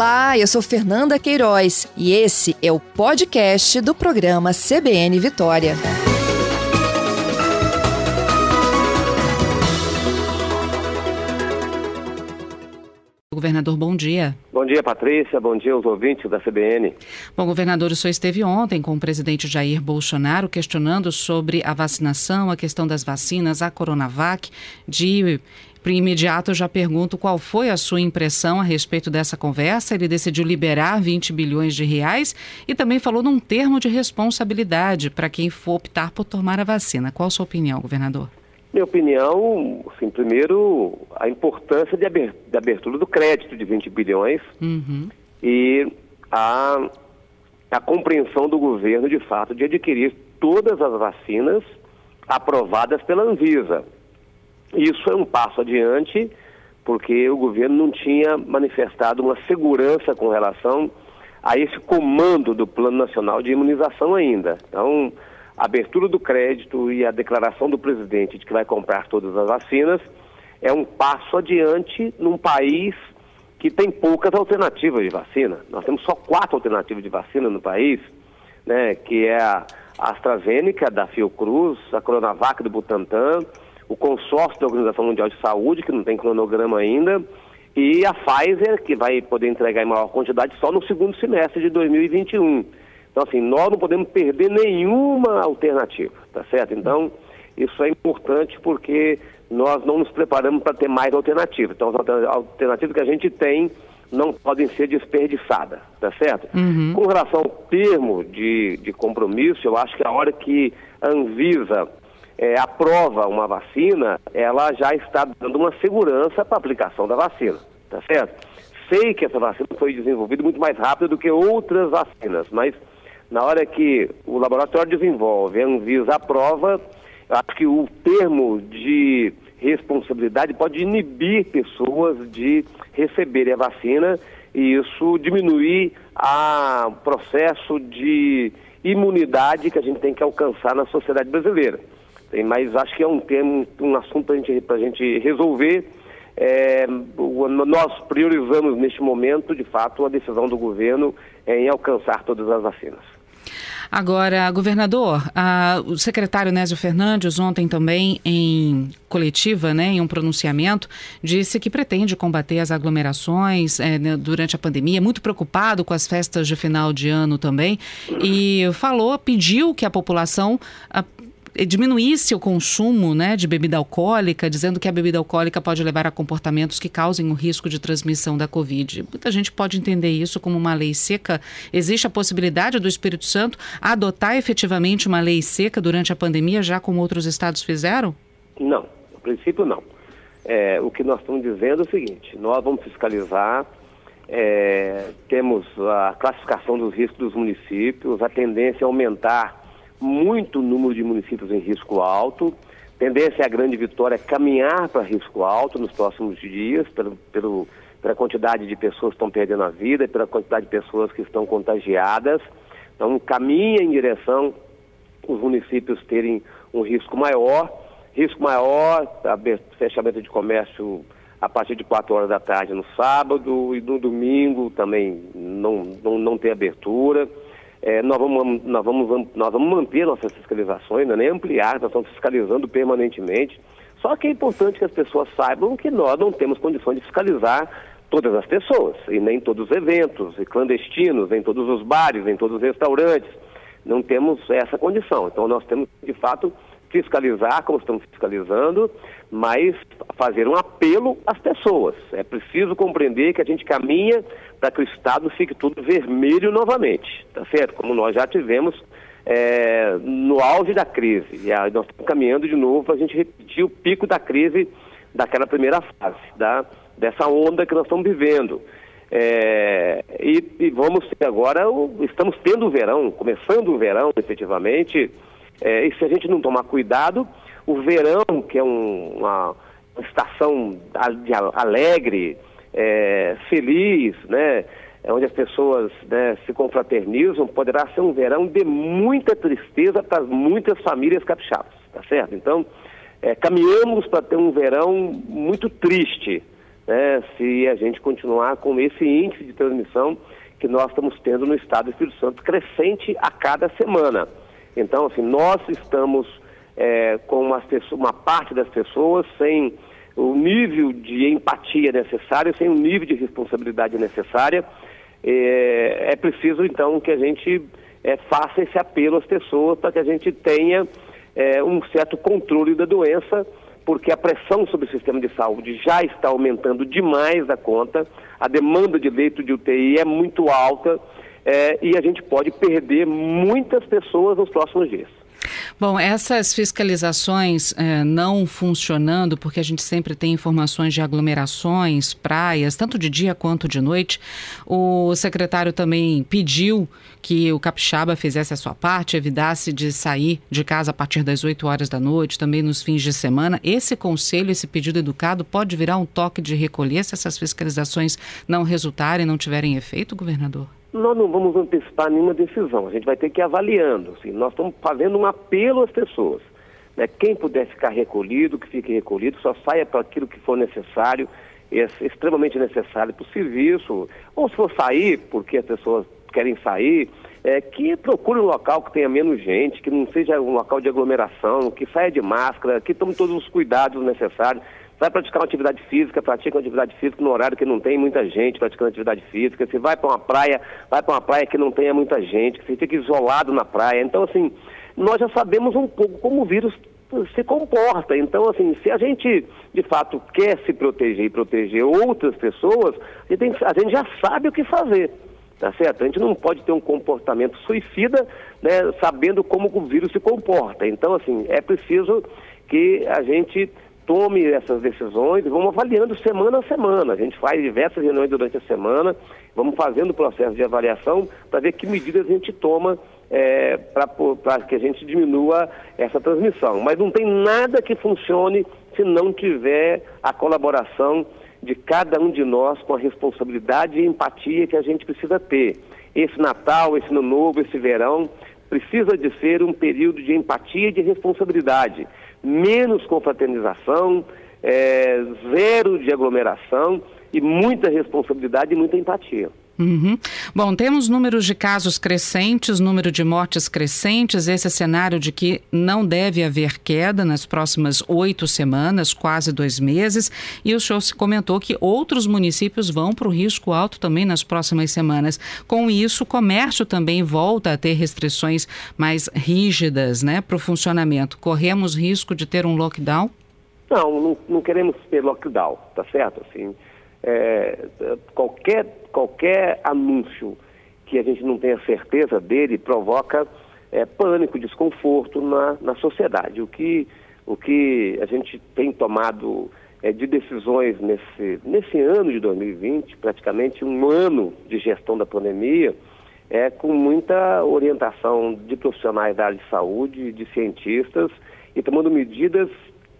Olá, eu sou Fernanda Queiroz e esse é o podcast do programa CBN Vitória. Governador, bom dia. Bom dia, Patrícia. Bom dia aos ouvintes da CBN. Bom, governador, o senhor esteve ontem com o presidente Jair Bolsonaro questionando sobre a vacinação, a questão das vacinas, a Coronavac. De imediato, eu já pergunto qual foi a sua impressão a respeito dessa conversa. Ele decidiu liberar 20 bilhões de reais e também falou num termo de responsabilidade para quem for optar por tomar a vacina. Qual a sua opinião, governador? Minha opinião, assim, primeiro, a importância de abertura do crédito de 20 bilhões uhum. e a, a compreensão do governo, de fato, de adquirir todas as vacinas aprovadas pela Anvisa. Isso é um passo adiante, porque o governo não tinha manifestado uma segurança com relação a esse comando do Plano Nacional de Imunização ainda. Então, a abertura do crédito e a declaração do presidente de que vai comprar todas as vacinas é um passo adiante num país que tem poucas alternativas de vacina. Nós temos só quatro alternativas de vacina no país, né, que é a AstraZeneca da Fiocruz, a Coronavac do Butantan, o consórcio da Organização Mundial de Saúde, que não tem cronograma ainda, e a Pfizer, que vai poder entregar em maior quantidade só no segundo semestre de 2021. Então, assim, nós não podemos perder nenhuma alternativa, tá certo? Então, isso é importante porque nós não nos preparamos para ter mais alternativas. Então, as alternativas que a gente tem não podem ser desperdiçadas, tá certo? Uhum. Com relação ao termo de, de compromisso, eu acho que a hora que a Anvisa é, aprova uma vacina, ela já está dando uma segurança para a aplicação da vacina, tá certo? Sei que essa vacina foi desenvolvida muito mais rápido do que outras vacinas, mas na hora que o laboratório desenvolve, a Anvisa aprova, acho que o termo de responsabilidade pode inibir pessoas de receberem a vacina e isso diminuir o processo de imunidade que a gente tem que alcançar na sociedade brasileira. Mas acho que é um tema, um assunto para gente, a gente resolver. É, nós priorizamos neste momento, de fato, a decisão do governo em alcançar todas as vacinas. Agora, governador, a, o secretário Nésio Fernandes, ontem também em coletiva, né, em um pronunciamento, disse que pretende combater as aglomerações é, durante a pandemia, muito preocupado com as festas de final de ano também, e falou, pediu que a população a, diminuísse o consumo né, de bebida alcoólica, dizendo que a bebida alcoólica pode levar a comportamentos que causem o risco de transmissão da Covid. Muita gente pode entender isso como uma lei seca. Existe a possibilidade do Espírito Santo adotar efetivamente uma lei seca durante a pandemia, já como outros estados fizeram? Não, no princípio não. É, o que nós estamos dizendo é o seguinte: nós vamos fiscalizar, é, temos a classificação dos riscos dos municípios, a tendência é aumentar muito número de municípios em risco alto. Tendência é a grande vitória caminhar para risco alto nos próximos dias, pelo, pelo, pela quantidade de pessoas que estão perdendo a vida, pela quantidade de pessoas que estão contagiadas. Então, caminha em direção os municípios terem um risco maior. Risco maior, fechamento de comércio a partir de 4 horas da tarde no sábado e no domingo também não, não, não tem abertura. É, nós, vamos, nós, vamos, nós vamos manter nossas fiscalizações, não é nem ampliar, nós estamos fiscalizando permanentemente. Só que é importante que as pessoas saibam que nós não temos condições de fiscalizar todas as pessoas, e nem todos os eventos, e clandestinos, nem todos os bares, nem todos os restaurantes. Não temos essa condição. Então nós temos, de fato, fiscalizar como estamos fiscalizando, mas fazer um apelo às pessoas. É preciso compreender que a gente caminha para que o Estado fique tudo vermelho novamente, tá certo? Como nós já tivemos é, no auge da crise. E aí nós estamos caminhando de novo para a gente repetir o pico da crise daquela primeira fase, da, dessa onda que nós estamos vivendo. É, e, e, vamos ter agora, estamos tendo o verão, começando o verão efetivamente, é, e se a gente não tomar cuidado, o verão, que é um, uma, estação alegre, é, feliz, né, é onde as pessoas né, se confraternizam, poderá ser um verão de muita tristeza para muitas famílias capixabas, tá certo? Então, é, caminhamos para ter um verão muito triste, né, se a gente continuar com esse índice de transmissão que nós estamos tendo no estado do Espírito Santo crescente a cada semana. Então, assim, nós estamos é, com uma, uma parte das pessoas sem o nível de empatia necessário, sem o nível de responsabilidade necessária. É, é preciso, então, que a gente é, faça esse apelo às pessoas para que a gente tenha é, um certo controle da doença, porque a pressão sobre o sistema de saúde já está aumentando demais da conta, a demanda de leito de UTI é muito alta é, e a gente pode perder muitas pessoas nos próximos dias. Bom, essas fiscalizações é, não funcionando, porque a gente sempre tem informações de aglomerações, praias, tanto de dia quanto de noite, o secretário também pediu que o capixaba fizesse a sua parte, evitasse de sair de casa a partir das 8 horas da noite, também nos fins de semana. Esse conselho, esse pedido educado, pode virar um toque de recolher se essas fiscalizações não resultarem, não tiverem efeito, governador? Nós não vamos antecipar nenhuma decisão. A gente vai ter que ir avaliando. Assim, nós estamos fazendo um apelo às pessoas. Né? Quem puder ficar recolhido, que fique recolhido, só saia para aquilo que for necessário, é extremamente necessário para o serviço. Ou se for sair, porque as pessoas querem sair, é, que procure um local que tenha menos gente, que não seja um local de aglomeração, que saia de máscara, que tome todos os cuidados necessários vai praticar uma atividade física, pratica uma atividade física no horário que não tem muita gente praticando atividade física. Se vai para uma praia, vai para uma praia que não tenha muita gente, que você fica isolado na praia. Então, assim, nós já sabemos um pouco como o vírus se comporta. Então, assim, se a gente de fato quer se proteger e proteger outras pessoas, a gente, a gente já sabe o que fazer. Tá certo? A gente não pode ter um comportamento suicida, né, sabendo como o vírus se comporta. Então, assim, é preciso que a gente tome essas decisões e vamos avaliando semana a semana. A gente faz diversas reuniões durante a semana, vamos fazendo o processo de avaliação para ver que medidas a gente toma é, para que a gente diminua essa transmissão. Mas não tem nada que funcione se não tiver a colaboração de cada um de nós com a responsabilidade e empatia que a gente precisa ter. Esse Natal, esse Ano Novo, esse verão, precisa de ser um período de empatia e de responsabilidade menos confraternização, é, zero de aglomeração e muita responsabilidade e muita empatia. Uhum. Bom, temos números de casos crescentes, número de mortes crescentes, esse é cenário de que não deve haver queda nas próximas oito semanas, quase dois meses, e o senhor se comentou que outros municípios vão para o risco alto também nas próximas semanas. Com isso, o comércio também volta a ter restrições mais rígidas né, para o funcionamento. Corremos risco de ter um lockdown? Não, não, não queremos ter lockdown, tá certo? Assim, é, qualquer, qualquer anúncio que a gente não tenha certeza dele provoca é, pânico, desconforto na, na sociedade. O que, o que a gente tem tomado é, de decisões nesse, nesse ano de 2020, praticamente um ano de gestão da pandemia, é com muita orientação de profissionais da área de saúde, de cientistas, e tomando medidas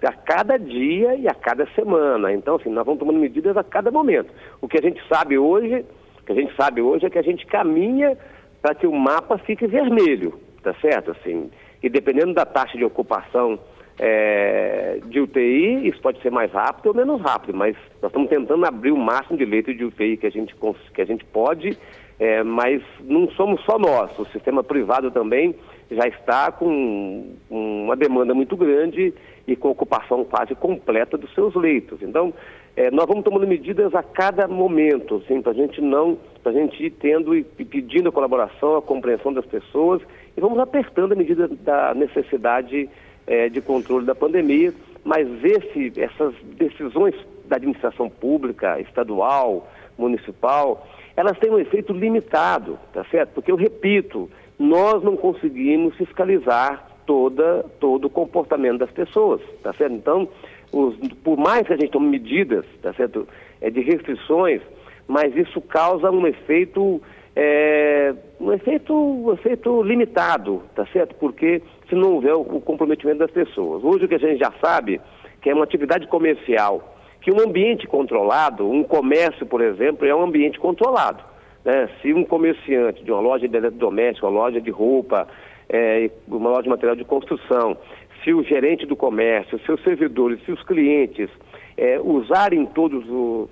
a cada dia e a cada semana. Então, assim, nós vamos tomando medidas a cada momento. O que a gente sabe hoje, o que a gente sabe hoje é que a gente caminha para que o mapa fique vermelho, tá certo? Assim, e dependendo da taxa de ocupação é, de UTI, isso pode ser mais rápido ou menos rápido, mas nós estamos tentando abrir o máximo de leito de UTI que a gente, que a gente pode, é, mas não somos só nós, o sistema privado também já está com uma demanda muito grande e com ocupação quase completa dos seus leitos. Então, é, nós vamos tomando medidas a cada momento, assim, para a gente não, para a gente ir tendo e pedindo a colaboração, a compreensão das pessoas e vamos apertando a medida da necessidade é, de controle da pandemia. Mas esse, essas decisões da administração pública, estadual, municipal, elas têm um efeito limitado, tá certo? Porque eu repito, nós não conseguimos fiscalizar toda, todo o comportamento das pessoas, tá certo? Então, os, por mais que a gente tome medidas, tá certo, é, de restrições, mas isso causa um efeito, é, um efeito, um efeito limitado, tá certo? Porque se não houver o, o comprometimento das pessoas. Hoje o que a gente já sabe, que é uma atividade comercial, que um ambiente controlado, um comércio, por exemplo, é um ambiente controlado. Né? Se um comerciante de uma loja de eletrodoméstico, uma loja de roupa, é, uma loja de material de construção, se o gerente do comércio, seus servidores, se os clientes é, usar em todos o,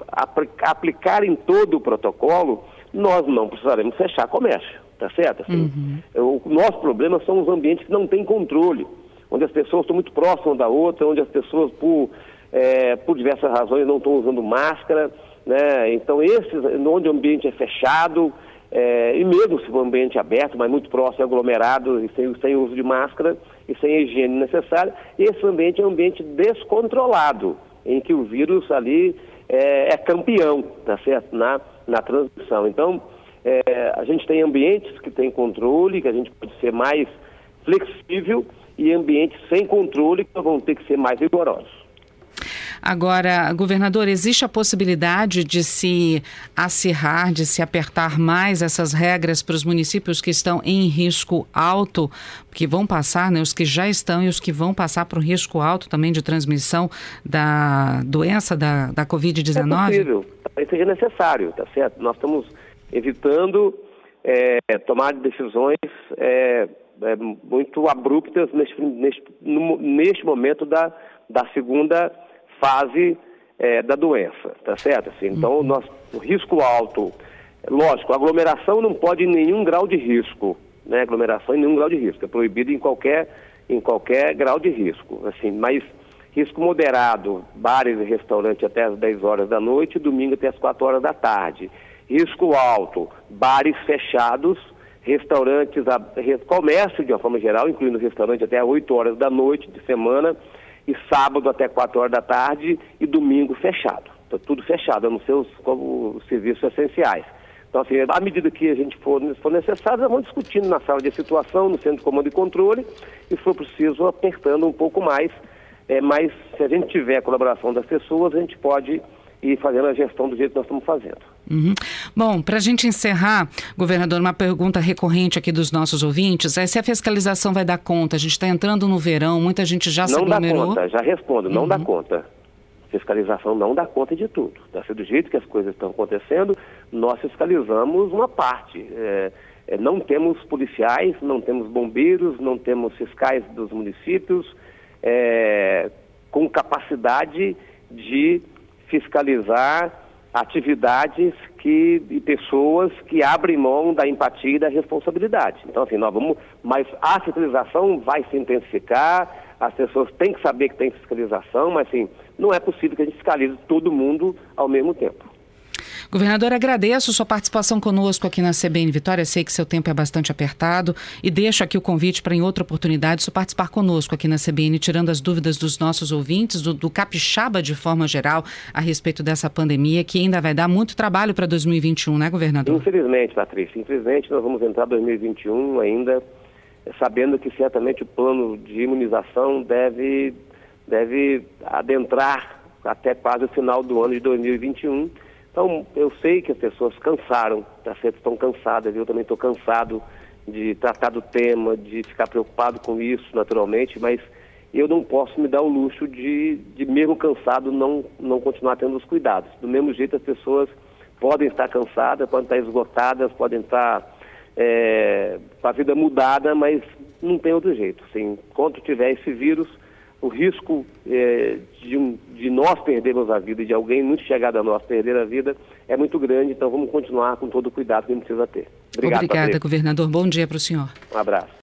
aplicar em todo o protocolo, nós não precisaremos fechar comércio, tá certo? Assim, uhum. O nosso problema são os ambientes que não têm controle, onde as pessoas estão muito próximas da outra, onde as pessoas, por, é, por diversas razões, não estão usando máscara, né? Então, esses, onde o ambiente é fechado, é, e mesmo se for um ambiente aberto, mas muito próximo, aglomerado, e sem, sem uso de máscara e sem higiene necessária, esse ambiente é um ambiente descontrolado, em que o vírus ali é, é campeão, tá certo? Na, na transmissão. Então, é, a gente tem ambientes que têm controle, que a gente pode ser mais flexível, e ambientes sem controle que vão ter que ser mais rigorosos. Agora, governador, existe a possibilidade de se acirrar, de se apertar mais essas regras para os municípios que estão em risco alto, que vão passar, né, os que já estão e os que vão passar para o risco alto também de transmissão da doença da, da Covid-19? É possível, talvez seja necessário, tá certo? Nós estamos evitando é, tomar decisões é, é, muito abruptas neste, neste, neste momento da, da segunda fase é, da doença, tá certo? Assim, então, uhum. nós, o risco alto, lógico, aglomeração não pode em nenhum grau de risco, né? Aglomeração em nenhum grau de risco, é proibido em qualquer, em qualquer grau de risco, assim, mas risco moderado, bares e restaurantes até as 10 horas da noite, domingo até as 4 horas da tarde. Risco alto, bares fechados, restaurantes, comércio de uma forma geral, incluindo restaurante até 8 horas da noite de semana, e sábado até 4 horas da tarde e domingo fechado. Está tudo fechado, a não ser os, os serviços essenciais. Então, assim, à medida que a gente for, for necessário, nós vamos discutindo na sala de situação, no centro de comando e controle, e se for preciso, apertando um pouco mais. É, mas se a gente tiver a colaboração das pessoas, a gente pode ir fazendo a gestão do jeito que nós estamos fazendo. Uhum. Bom, para a gente encerrar, governador, uma pergunta recorrente aqui dos nossos ouvintes é se a fiscalização vai dar conta. A gente está entrando no verão, muita gente já não se aglomerou. Não dá conta, já respondo, não uhum. dá conta. Fiscalização não dá conta de tudo. Tá? Do jeito que as coisas estão acontecendo, nós fiscalizamos uma parte. É, é, não temos policiais, não temos bombeiros, não temos fiscais dos municípios é, com capacidade de fiscalizar atividades que, e pessoas que abrem mão da empatia e da responsabilidade. Então, assim, nós vamos, mas a fiscalização vai se intensificar, as pessoas têm que saber que tem fiscalização, mas assim, não é possível que a gente fiscalize todo mundo ao mesmo tempo. Governador, agradeço sua participação conosco aqui na CBN Vitória. Sei que seu tempo é bastante apertado e deixo aqui o convite para, em outra oportunidade, só participar conosco aqui na CBN, tirando as dúvidas dos nossos ouvintes, do, do capixaba de forma geral, a respeito dessa pandemia, que ainda vai dar muito trabalho para 2021, né, governador? Infelizmente, Patrícia, infelizmente nós vamos entrar 2021 ainda sabendo que certamente o plano de imunização deve, deve adentrar até quase o final do ano de 2021 então, eu sei que as pessoas cansaram, tá certo? Estão cansadas, eu também estou cansado de tratar do tema, de ficar preocupado com isso, naturalmente, mas eu não posso me dar o luxo de, de mesmo cansado, não, não continuar tendo os cuidados. Do mesmo jeito, as pessoas podem estar cansadas, podem estar esgotadas, podem estar é, com a vida mudada, mas não tem outro jeito. Assim, enquanto tiver esse vírus, o risco é, de, um, de, nós perdermos a vida, de alguém muito chegado a nós perder a vida, é muito grande. Então vamos continuar com todo o cuidado que a gente precisa ter. Obrigado, Obrigada, governador. Bom dia para o senhor. Um abraço.